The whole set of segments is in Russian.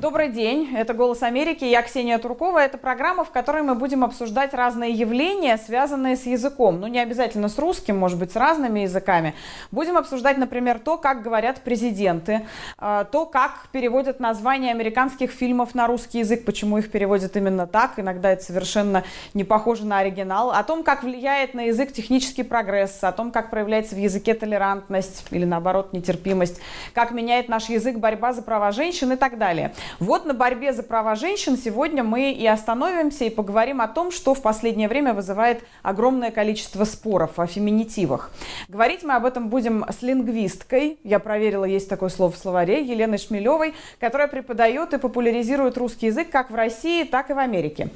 Добрый день, это «Голос Америки», я Ксения Туркова. Это программа, в которой мы будем обсуждать разные явления, связанные с языком. Ну, не обязательно с русским, может быть, с разными языками. Будем обсуждать, например, то, как говорят президенты, а, то, как переводят названия американских фильмов на русский язык, почему их переводят именно так, иногда это совершенно не похоже на оригинал, о том, как влияет на язык технический прогресс, о том, как проявляется в языке толерантность или, наоборот, нетерпимость, как меняет наш язык борьба за права женщин и так далее. Вот на борьбе за права женщин сегодня мы и остановимся и поговорим о том, что в последнее время вызывает огромное количество споров о феминитивах. Говорить мы об этом будем с лингвисткой, я проверила, есть такое слово в словаре, Еленой Шмелевой, которая преподает и популяризирует русский язык как в России, так и в Америке.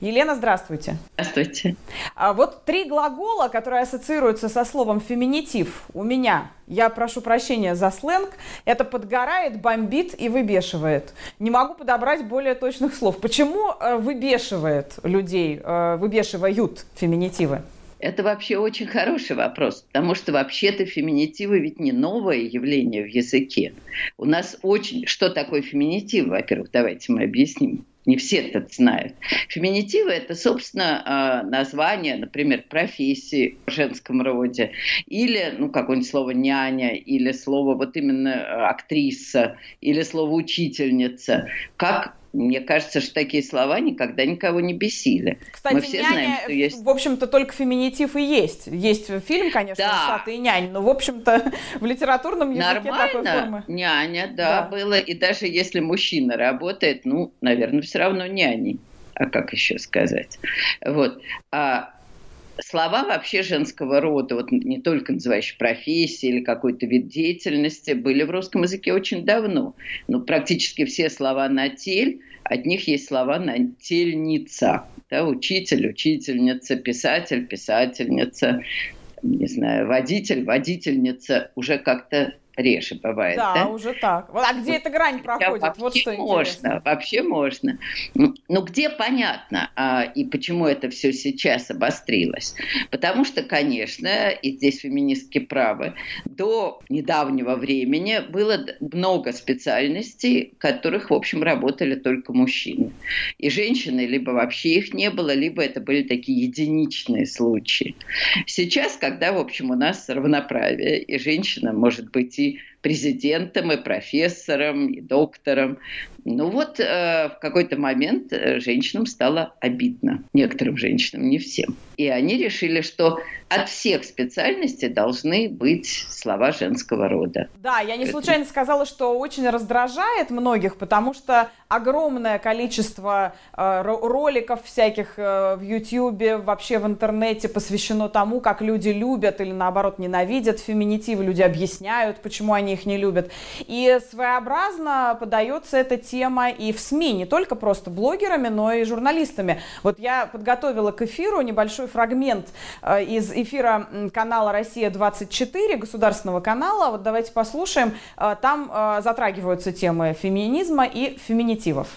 Елена, здравствуйте. Здравствуйте. А вот три глагола, которые ассоциируются со словом феминитив у меня я прошу прощения за сленг, это подгорает, бомбит и выбешивает. Не могу подобрать более точных слов. Почему э, выбешивает людей, э, выбешивают феминитивы? Это вообще очень хороший вопрос, потому что вообще-то феминитивы ведь не новое явление в языке. У нас очень... Что такое феминитив, во-первых, давайте мы объясним не все это знают. Феминитивы – это, собственно, а, название, например, профессии в женском роде, или, ну, какое-нибудь слово «няня», или слово вот именно а, «актриса», или слово «учительница», как мне кажется, что такие слова никогда никого не бесили. Кстати, Мы все няня, знаем, что есть... в общем-то, только феминитив и есть. Есть фильм, конечно, да. «Усатый нянь», но, в общем-то, в литературном языке Нормально. такой формы. няня, да, да, было. И даже если мужчина работает, ну, наверное, все равно няней. А как еще сказать? Вот. А слова вообще женского рода, вот не только называющие профессии или какой-то вид деятельности, были в русском языке очень давно. Ну, практически все слова на тель, от них есть слова на тельница. Да, учитель, учительница, писатель, писательница, не знаю, водитель, водительница уже как-то реже бывает. Да, да? уже так. А где эта грань проходит? Да, вот что можно, интересно. вообще можно. Ну, ну, где понятно, а, и почему это все сейчас обострилось? Потому что, конечно, и здесь феминистки правы, до недавнего времени было много специальностей, которых, в общем, работали только мужчины. И женщины либо вообще их не было, либо это были такие единичные случаи. Сейчас, когда, в общем, у нас равноправие, и женщина может быть и see президентом, и профессором, и доктором. Ну вот э, в какой-то момент э, женщинам стало обидно. Некоторым женщинам, не всем. И они решили, что от всех специальностей должны быть слова женского рода. Да, я не случайно сказала, что очень раздражает многих, потому что огромное количество э, роликов всяких э, в YouTube, вообще в интернете посвящено тому, как люди любят или наоборот ненавидят феминитивы, люди объясняют, почему они их не любят. И своеобразно подается эта тема и в СМИ, не только просто блогерами, но и журналистами. Вот я подготовила к эфиру небольшой фрагмент э, из эфира канала «Россия-24», государственного канала. Вот давайте послушаем. Э, там э, затрагиваются темы феминизма и феминитивов.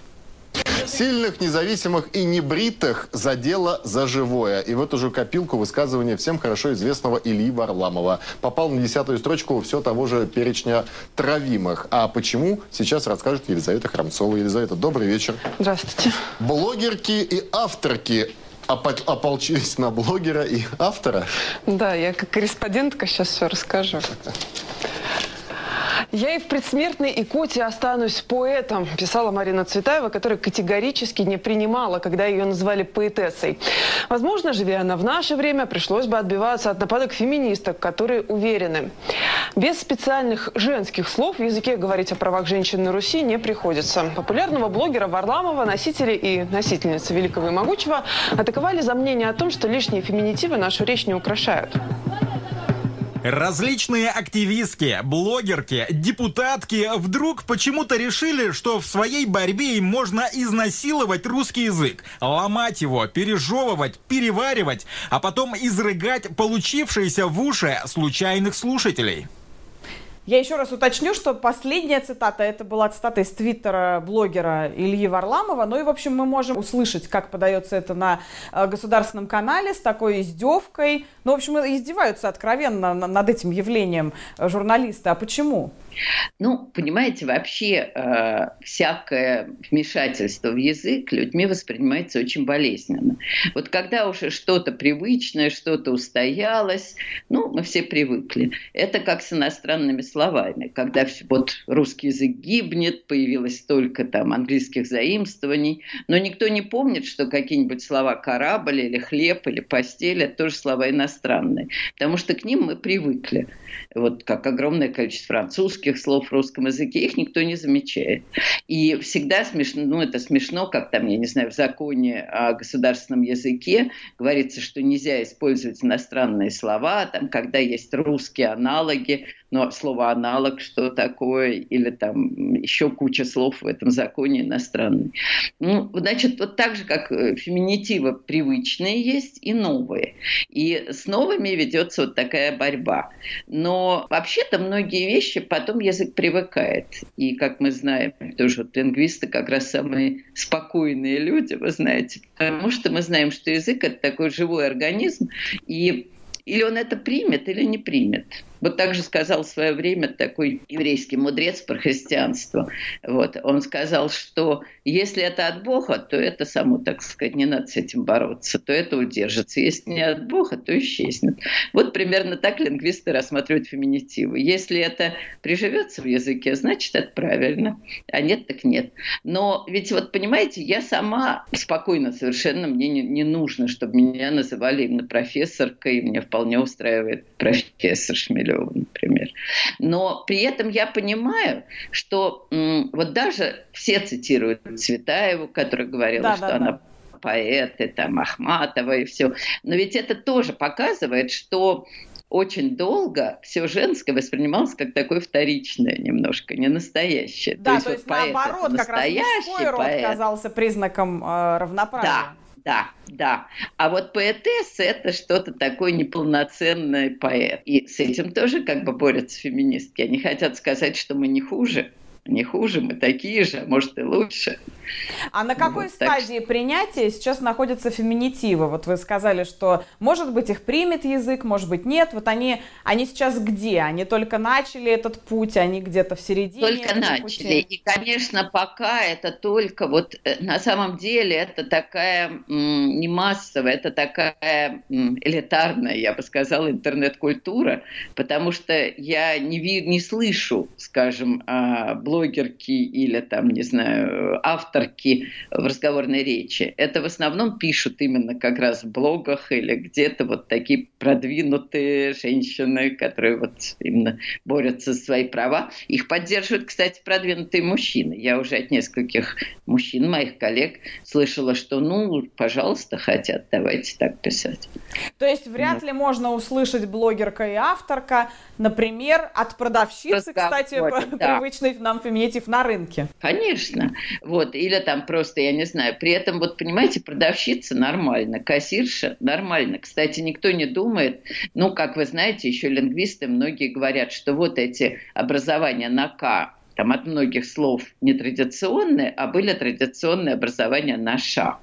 Сильных, независимых и небритых задело за живое. И в эту же копилку высказывания всем хорошо известного Ильи Варламова. Попал на десятую строчку все того же перечня травимых. А почему, сейчас расскажет Елизавета Храмцова. Елизавета, добрый вечер. Здравствуйте. Блогерки и авторки ополчились на блогера и автора. Да, я как корреспондентка сейчас все расскажу. «Я и в предсмертной икоте останусь поэтом», писала Марина Цветаева, которая категорически не принимала, когда ее назвали поэтессой. Возможно, живя она в наше время, пришлось бы отбиваться от нападок феминисток, которые уверены. Без специальных женских слов в языке говорить о правах женщин на Руси не приходится. Популярного блогера Варламова носители и носительницы Великого и Могучего атаковали за мнение о том, что лишние феминитивы нашу речь не украшают. Различные активистки, блогерки, депутатки вдруг почему-то решили, что в своей борьбе им можно изнасиловать русский язык, ломать его, пережевывать, переваривать, а потом изрыгать получившиеся в уши случайных слушателей. Я еще раз уточню, что последняя цитата, это была цитата из твиттера блогера Ильи Варламова. Ну и, в общем, мы можем услышать, как подается это на э, государственном канале с такой издевкой. Ну, в общем, издеваются откровенно над этим явлением журналисты. А почему? Ну, понимаете, вообще э, всякое вмешательство в язык людьми воспринимается очень болезненно. Вот когда уже что-то привычное, что-то устоялось, ну, мы все привыкли. Это как с иностранными словами. Когда вот русский язык гибнет, появилось столько там английских заимствований, но никто не помнит, что какие-нибудь слова «корабль» или «хлеб» или «постель» — это тоже слова иностранные, потому что к ним мы привыкли. Вот как огромное количество французских слов в русском языке, их никто не замечает. И всегда смешно, ну это смешно, как там, я не знаю, в законе о государственном языке говорится, что нельзя использовать иностранные слова, там, когда есть русские аналоги, но слово аналог, что такое, или там еще куча слов в этом законе иностранные. Ну, значит, вот так же, как э, феминитивы привычные есть и новые. И с новыми ведется вот такая борьба. Но вообще-то многие вещи потом язык привыкает. И, как мы знаем, тоже вот лингвисты как раз самые спокойные люди, вы знаете, потому что мы знаем, что язык — это такой живой организм, и или он это примет, или не примет. Вот так же сказал в свое время такой еврейский мудрец про христианство. Вот. Он сказал, что если это от Бога, то это само, так сказать, не надо с этим бороться, то это удержится. Если не от Бога, то исчезнет. Вот примерно так лингвисты рассматривают феминитивы. Если это приживется в языке, значит, это правильно. А нет, так нет. Но ведь вот, понимаете, я сама спокойно совершенно, мне не, не нужно, чтобы меня называли именно профессоркой, и меня вполне устраивает профессор Шмель Киселева, например. Но при этом я понимаю, что вот даже все цитируют Цветаеву, которая говорила, да, что да, она да. поэт, там Ахматова и все. Но ведь это тоже показывает, что очень долго все женское воспринималось как такое вторичное немножко, не настоящее. Да, то есть, то есть вот наоборот, как раз мужской род поэт. казался признаком э, равноправия. Да, да, да. А вот поэтесса – это что-то такое неполноценный поэт. И с этим тоже как бы борются феминистки. Они хотят сказать, что мы не хуже не хуже, мы такие же, а может и лучше. А на какой вот, стадии так... принятия сейчас находятся феминитивы? Вот вы сказали, что, может быть, их примет язык, может быть, нет. Вот они, они сейчас где? Они только начали этот путь, они где-то в середине Только начали. Пути? И, конечно, пока это только вот э, на самом деле это такая не массовая, это такая элитарная, я бы сказала, интернет-культура, потому что я не, ви, не слышу, скажем, блогеров блогерки или там, не знаю, авторки в разговорной речи. Это в основном пишут именно как раз в блогах или где-то вот такие продвинутые женщины, которые вот именно борются за свои права. Их поддерживают, кстати, продвинутые мужчины. Я уже от нескольких мужчин, моих коллег, слышала, что, ну, пожалуйста, хотят, давайте так писать. То есть вряд да. ли можно услышать блогерка и авторка, например, от продавщицы, Разговор, кстати, да. привычной нам феминитив на рынке. Конечно. Вот. Или там просто, я не знаю, при этом, вот понимаете, продавщица нормально, кассирша нормально. Кстати, никто не думает, ну, как вы знаете, еще лингвисты многие говорят, что вот эти образования на «к», там от многих слов нетрадиционные, а были традиционные образования на «ша»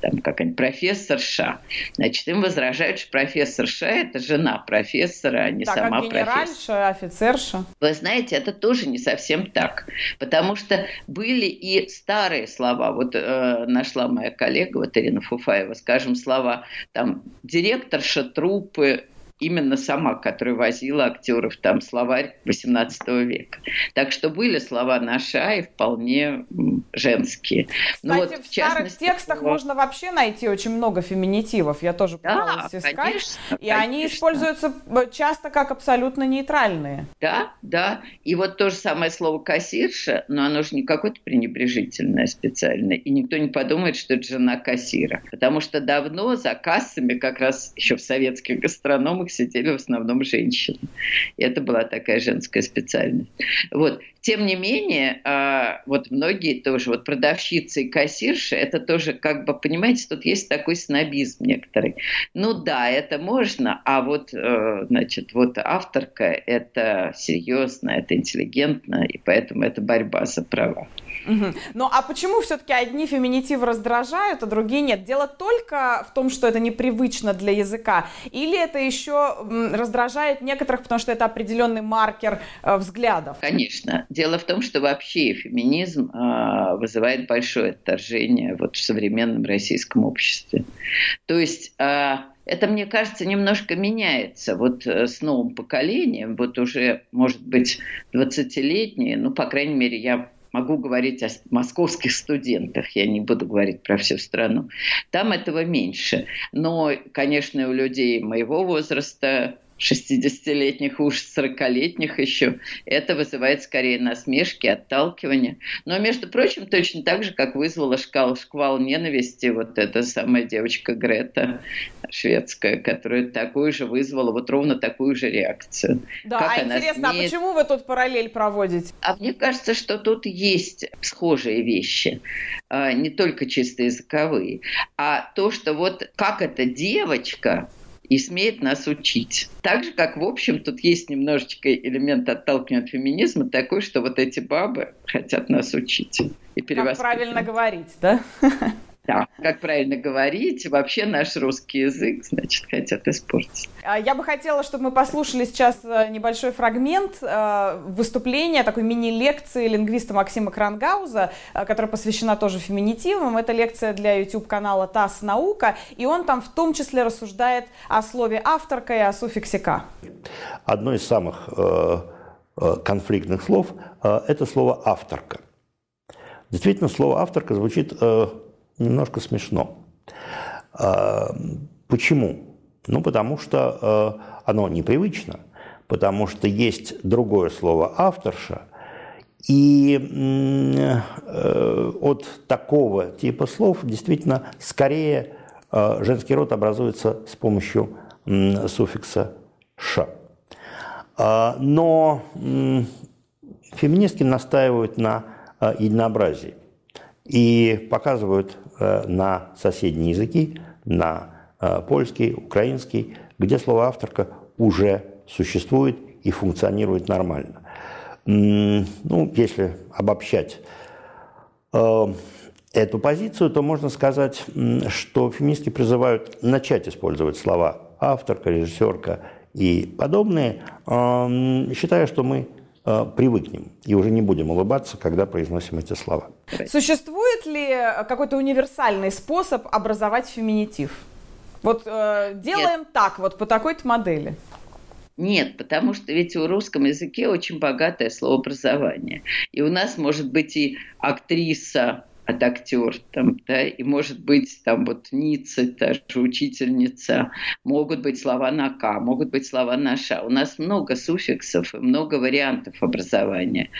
там какая-нибудь профессорша. Значит, им возражают, что профессорша – это жена профессора, а не так, сама а профессор. офицерша. Вы знаете, это тоже не совсем так, потому что были и старые слова. Вот э, нашла моя коллега, вот Ирина Фуфаева, скажем, слова там директорша трупы, именно сама, которая возила актеров там словарь 18 века. Так что были слова наша и вполне женские. Ну Кстати, вот, в, в старых текстах слова... можно вообще найти очень много феминитивов. Я тоже пыталась да, искать. Конечно, и конечно. они используются э, часто как абсолютно нейтральные. Да, да. И вот то же самое слово кассирша, но оно же не какое-то пренебрежительное специальное. И никто не подумает, что это жена кассира. Потому что давно за кассами, как раз еще в советских гастрономах, столовых сидели в основном женщины. И это была такая женская специальность. Вот. Тем не менее, а, вот многие тоже, вот продавщицы и кассирши, это тоже как бы, понимаете, тут есть такой снобизм некоторый. Ну да, это можно, а вот, э, значит, вот авторка, это серьезно, это интеллигентно, и поэтому это борьба за права. Ну а почему все-таки одни феминитивы раздражают, а другие нет? Дело только в том, что это непривычно для языка, или это еще раздражает некоторых, потому что это определенный маркер э, взглядов? Конечно. Дело в том, что вообще феминизм э, вызывает большое отторжение вот в современном российском обществе. То есть э, это, мне кажется, немножко меняется вот э, с новым поколением, вот уже, может быть, 20-летние, ну, по крайней мере, я могу говорить о московских студентах, я не буду говорить про всю страну. Там этого меньше. Но, конечно, у людей моего возраста 60-летних, уж 40-летних еще, это вызывает скорее насмешки, отталкивание. Но, между прочим, точно так же, как вызвала шкал, шквал ненависти вот эта самая девочка Грета шведская, которая такую же вызвала, вот ровно такую же реакцию. Да, как а интересно, а смеет... а почему вы тут параллель проводите? А мне кажется, что тут есть схожие вещи, а, не только чисто языковые, а то, что вот как эта девочка и смеет нас учить. Так же, как, в общем, тут есть немножечко элемент отталкивания от феминизма такой, что вот эти бабы хотят нас учить и. Как правильно говорить, да? Да, как правильно говорить, вообще наш русский язык, значит, хотят испортить. А, я бы хотела, чтобы мы послушали сейчас э, небольшой фрагмент э, выступления, такой мини-лекции лингвиста Максима Крангауза, э, которая посвящена тоже феминитивам. Это лекция для YouTube-канала ТАСС «Наука», и он там в том числе рассуждает о слове «авторка» и о суффиксе «ка». Одно из самых конфликтных слов – это слово «авторка». Действительно, слово «авторка» звучит немножко смешно. А, почему? Ну, потому что а, оно непривычно, потому что есть другое слово «авторша», и э, от такого типа слов действительно скорее а, женский род образуется с помощью суффикса «ш». Но феминистки настаивают на единообразии и показывают э, на соседние языки, на э, польский, украинский, где слово «авторка» уже существует и функционирует нормально. Ну, если обобщать э, эту позицию, то можно сказать, что феминистки призывают начать использовать слова авторка, режиссерка и подобные, считая, что мы привыкнем и уже не будем улыбаться, когда произносим эти слова. Существует ли какой-то универсальный способ образовать феминитив? Вот э, делаем Нет. так, вот по такой-то модели. Нет, потому что ведь в русском языке очень богатое словообразование. И у нас может быть и актриса, от актер, там, да, и может быть там вот Ницца, та же учительница, могут быть слова на К, могут быть слова на Ш. У нас много суффиксов много вариантов образования.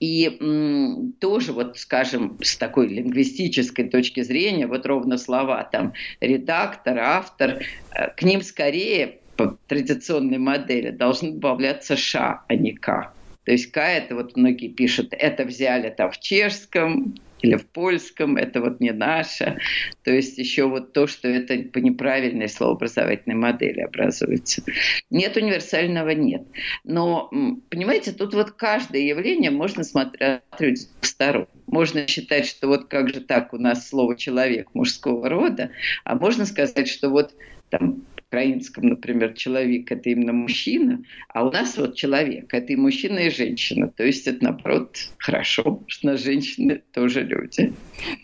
И м, тоже вот, скажем, с такой лингвистической точки зрения, вот ровно слова там редактор, автор, э, к ним скорее по традиционной модели должны добавляться ша, а не к. То есть К это вот многие пишут, это взяли там в чешском, или в польском, это вот не наше. То есть еще вот то, что это по неправильной словообразовательной модели образуется. Нет универсального, нет. Но, понимаете, тут вот каждое явление можно смотреть с сторон. Можно считать, что вот как же так у нас слово «человек» мужского рода, а можно сказать, что вот там украинском, например, человек – это именно мужчина, а у нас вот человек – это и мужчина, и женщина. То есть это, наоборот, хорошо, что женщины тоже люди.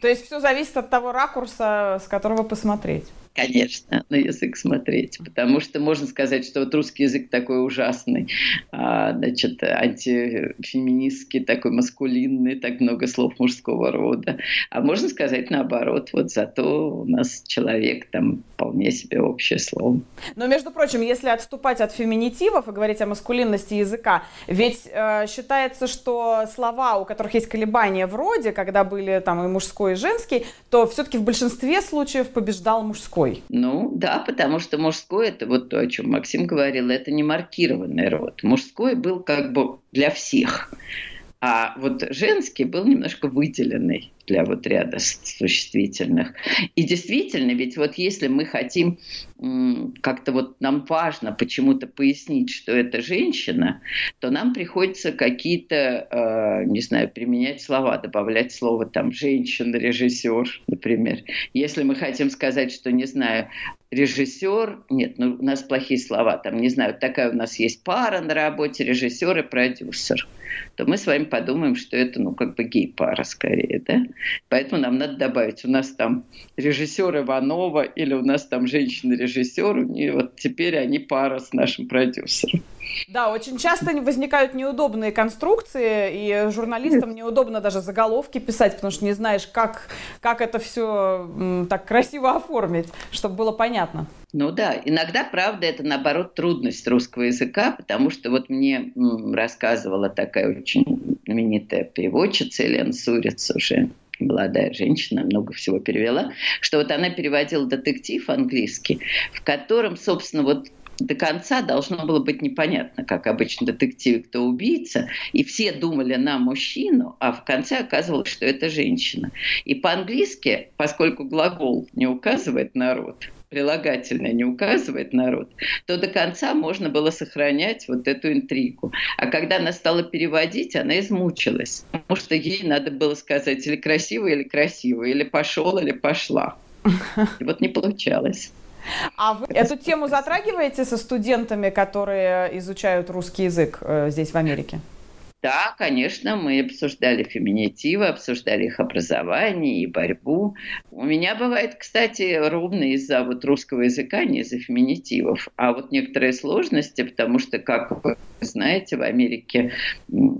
То есть все зависит от того ракурса, с которого посмотреть конечно, на язык смотреть, потому что можно сказать, что вот русский язык такой ужасный, а, значит, антифеминистский, такой маскулинный, так много слов мужского рода. А можно сказать наоборот, вот зато у нас человек там вполне себе общее слово. Но, между прочим, если отступать от феминитивов и говорить о маскулинности языка, ведь э, считается, что слова, у которых есть колебания в роде, когда были там и мужской, и женский, то все-таки в большинстве случаев побеждал мужской мужской? Ну, да, потому что мужской, это вот то, о чем Максим говорил, это не маркированный род. Мужской был как бы для всех. А вот женский был немножко выделенный для вот ряда существительных. И действительно, ведь вот если мы хотим как-то вот нам важно почему-то пояснить, что это женщина, то нам приходится какие-то, э, не знаю, применять слова, добавлять слово там женщина-режиссер, например. Если мы хотим сказать, что, не знаю, режиссер, нет, ну у нас плохие слова, там, не знаю, такая у нас есть пара на работе, режиссер и продюсер то мы с вами подумаем, что это, ну, как бы гей-пара скорее, да? Поэтому нам надо добавить, у нас там режиссер Иванова или у нас там женщина-режиссер, и вот теперь они пара с нашим продюсером. Да, очень часто возникают неудобные конструкции, и журналистам неудобно даже заголовки писать, потому что не знаешь, как, как это все так красиво оформить, чтобы было понятно. Ну да, иногда, правда, это наоборот трудность русского языка, потому что вот мне рассказывала такая очень знаменитая переводчица Елена Суриц уже молодая женщина, много всего перевела, что вот она переводила детектив английский, в котором, собственно, вот до конца должно было быть непонятно, как обычно детектив, кто убийца, и все думали на мужчину, а в конце оказывалось, что это женщина. И по-английски, поскольку глагол не указывает на род, прилагательное не указывает на род, то до конца можно было сохранять вот эту интригу. А когда она стала переводить, она измучилась, потому что ей надо было сказать или красиво, или красиво, или пошел, или пошла. И вот не получалось. А вы эту тему затрагиваете со студентами, которые изучают русский язык э, здесь, в Америке? Да, конечно, мы обсуждали феминитивы, обсуждали их образование и борьбу. У меня бывает, кстати, ровно из-за вот русского языка, не из-за феминитивов, а вот некоторые сложности, потому что, как вы знаете, в Америке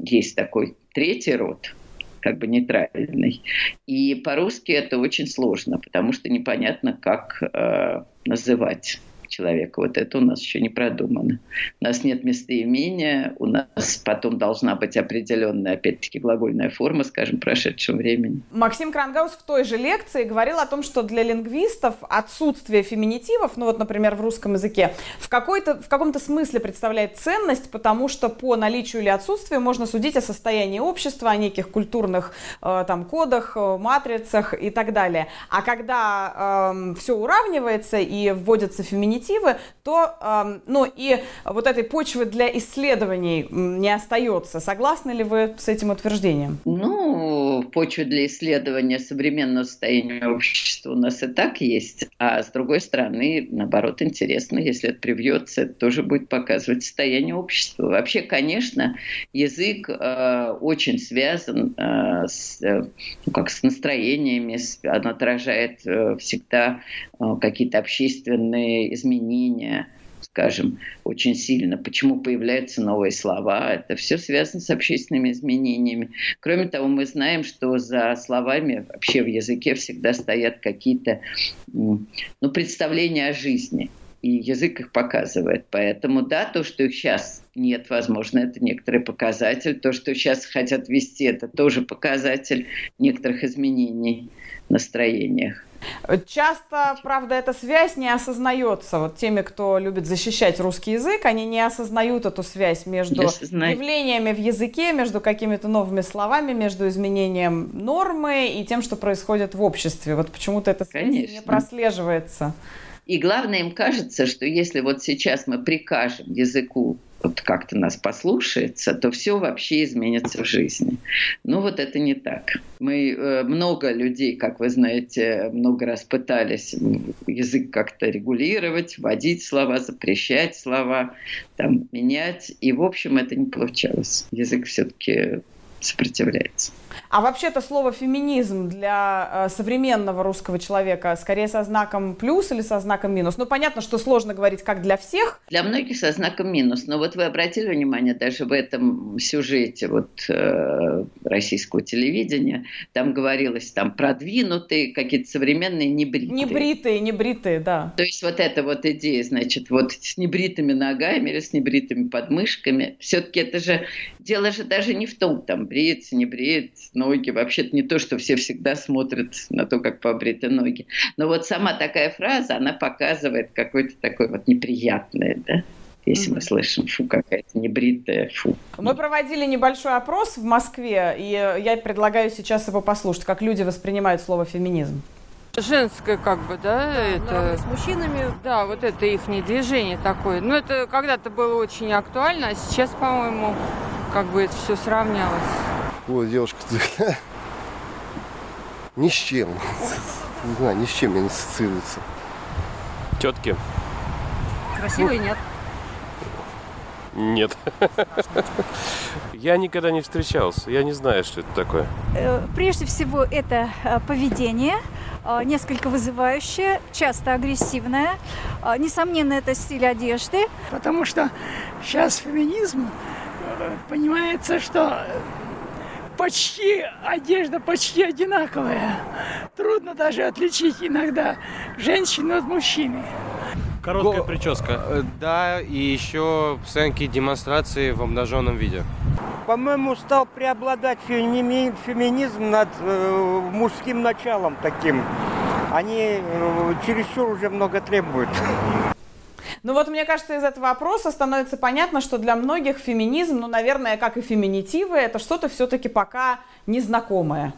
есть такой третий род, как бы нейтральный. И по-русски это очень сложно, потому что непонятно, как э, называть человека. Вот это у нас еще не продумано. У нас нет местоимения, у нас потом должна быть определенная, опять-таки, глагольная форма, скажем, прошедшего времени. Максим Крангаус в той же лекции говорил о том, что для лингвистов отсутствие феминитивов, ну вот, например, в русском языке, в, какой-то, в каком-то смысле представляет ценность, потому что по наличию или отсутствию можно судить о состоянии общества, о неких культурных э, там кодах, э, матрицах и так далее. А когда э, все уравнивается и вводятся феминитивы, альтернативы, то, ну, и вот этой почвы для исследований не остается. Согласны ли вы с этим утверждением? Ну, почва для исследования современного состояния общества у нас и так есть, а с другой стороны, наоборот, интересно, если это привьется, это тоже будет показывать состояние общества. Вообще, конечно, язык э, очень связан э, с, э, ну, как с настроениями, он отражает э, всегда э, какие-то общественные изменения изменения, скажем, очень сильно. Почему появляются новые слова? Это все связано с общественными изменениями. Кроме того, мы знаем, что за словами вообще в языке всегда стоят какие-то ну, представления о жизни. И язык их показывает. Поэтому да, то, что их сейчас нет, возможно, это некоторый показатель. То, что сейчас хотят вести, это тоже показатель некоторых изменений в настроениях. Часто, правда, эта связь не осознается. Вот теми, кто любит защищать русский язык, они не осознают эту связь между явлениями в языке, между какими-то новыми словами, между изменением нормы и тем, что происходит в обществе. Вот почему-то эта связь Конечно. не прослеживается. И главное, им кажется, что если вот сейчас мы прикажем языку вот как-то нас послушается, то все вообще изменится в жизни. Ну вот это не так. Мы э, много людей, как вы знаете, много раз пытались язык как-то регулировать, вводить слова, запрещать слова, там, менять. И, в общем, это не получалось. Язык все-таки сопротивляется. А вообще это слово феминизм для э, современного русского человека скорее со знаком плюс или со знаком минус? Ну, понятно, что сложно говорить как для всех. Для многих со знаком минус. Но вот вы обратили внимание, даже в этом сюжете вот э, российского телевидения. Там говорилось там продвинутые, какие-то современные небритые. Небритые, небритые, да. То есть вот эта вот идея, значит, вот с небритыми ногами или с небритыми подмышками, все-таки это же, дело же даже не в том, там, бреется, не бреет, ноги, вообще-то не то, что все всегда смотрят на то, как побриты ноги. Но вот сама такая фраза, она показывает какое-то такое вот неприятное, да, если мы слышим, фу, какая-то небритая, фу. Мы проводили небольшой опрос в Москве, и я предлагаю сейчас его послушать, как люди воспринимают слово феминизм. Женское, как бы, да, да это... с мужчинами. Да, вот это их движение такое. Ну, это когда-то было очень актуально, а сейчас, по-моему, как бы это все сравнялось. Вот девушка ни с чем. Не знаю, ни с чем не ассоциируется. Тетки? Красивые нет. Нет. Я никогда не встречался. Я не знаю, что это такое. Э, прежде всего, это э, поведение, э, несколько вызывающее, часто агрессивное. Несомненно, это стиль одежды. Потому что сейчас феминизм понимается, что почти одежда почти одинаковая. Трудно даже отличить иногда женщину от мужчины. Короткая Го... прическа. Э, да, и еще сценки демонстрации в обнаженном виде. По-моему, стал преобладать феми... феминизм над э, мужским началом таким. Они э, чересчур уже много требуют. Ну вот, мне кажется, из этого вопроса становится понятно, что для многих феминизм, ну, наверное, как и феминитивы, это что-то все-таки пока незнакомое.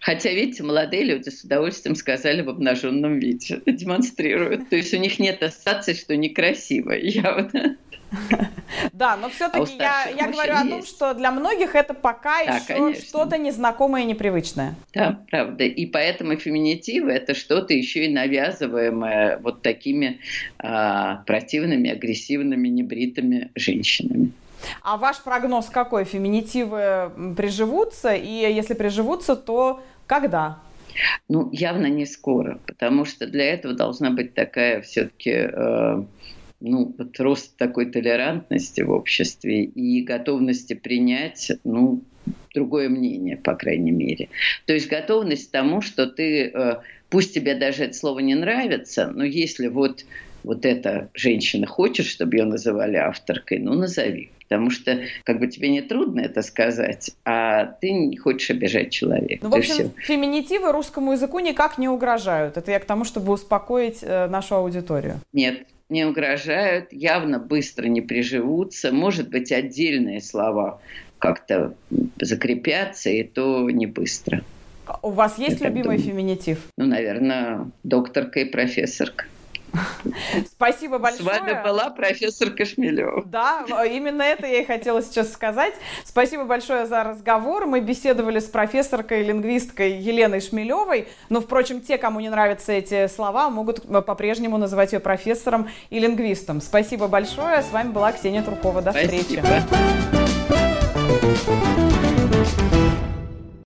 Хотя, видите, молодые люди с удовольствием сказали в обнаженном виде, демонстрируют. То есть у них нет ассоциации, что некрасиво, явно. Да, но все-таки а я, я говорю о том, что для многих это пока да, еще что-то незнакомое и непривычное. Да, правда. И поэтому феминитивы это что-то еще и навязываемое вот такими а, противными, агрессивными, небритыми женщинами. А ваш прогноз какой? Феминитивы приживутся? И если приживутся, то когда? Ну, явно не скоро, потому что для этого должна быть такая все-таки э, ну, вот рост такой толерантности в обществе и готовности принять, ну, другое мнение, по крайней мере. То есть готовность к тому, что ты, э, пусть тебе даже это слово не нравится, но если вот вот эта женщина хочет, чтобы ее называли авторкой, ну назови. Потому что как бы тебе не трудно это сказать, а ты не хочешь обижать человека. Ну, в общем, феминитивы русскому языку никак не угрожают. Это я к тому, чтобы успокоить э, нашу аудиторию. Нет, не угрожают, явно быстро не приживутся. Может быть, отдельные слова как-то закрепятся, и то не быстро. У вас есть Я любимый феминитив? Ну, наверное, докторка и профессорка. Спасибо большое. С вами была профессор Кашмелева. Да, именно это я и хотела сейчас сказать. Спасибо большое за разговор. Мы беседовали с профессоркой, лингвисткой Еленой Шмелевой. Но, впрочем, те, кому не нравятся эти слова, могут по-прежнему называть ее профессором и лингвистом. Спасибо большое. С вами была Ксения Туркова. До Спасибо. встречи.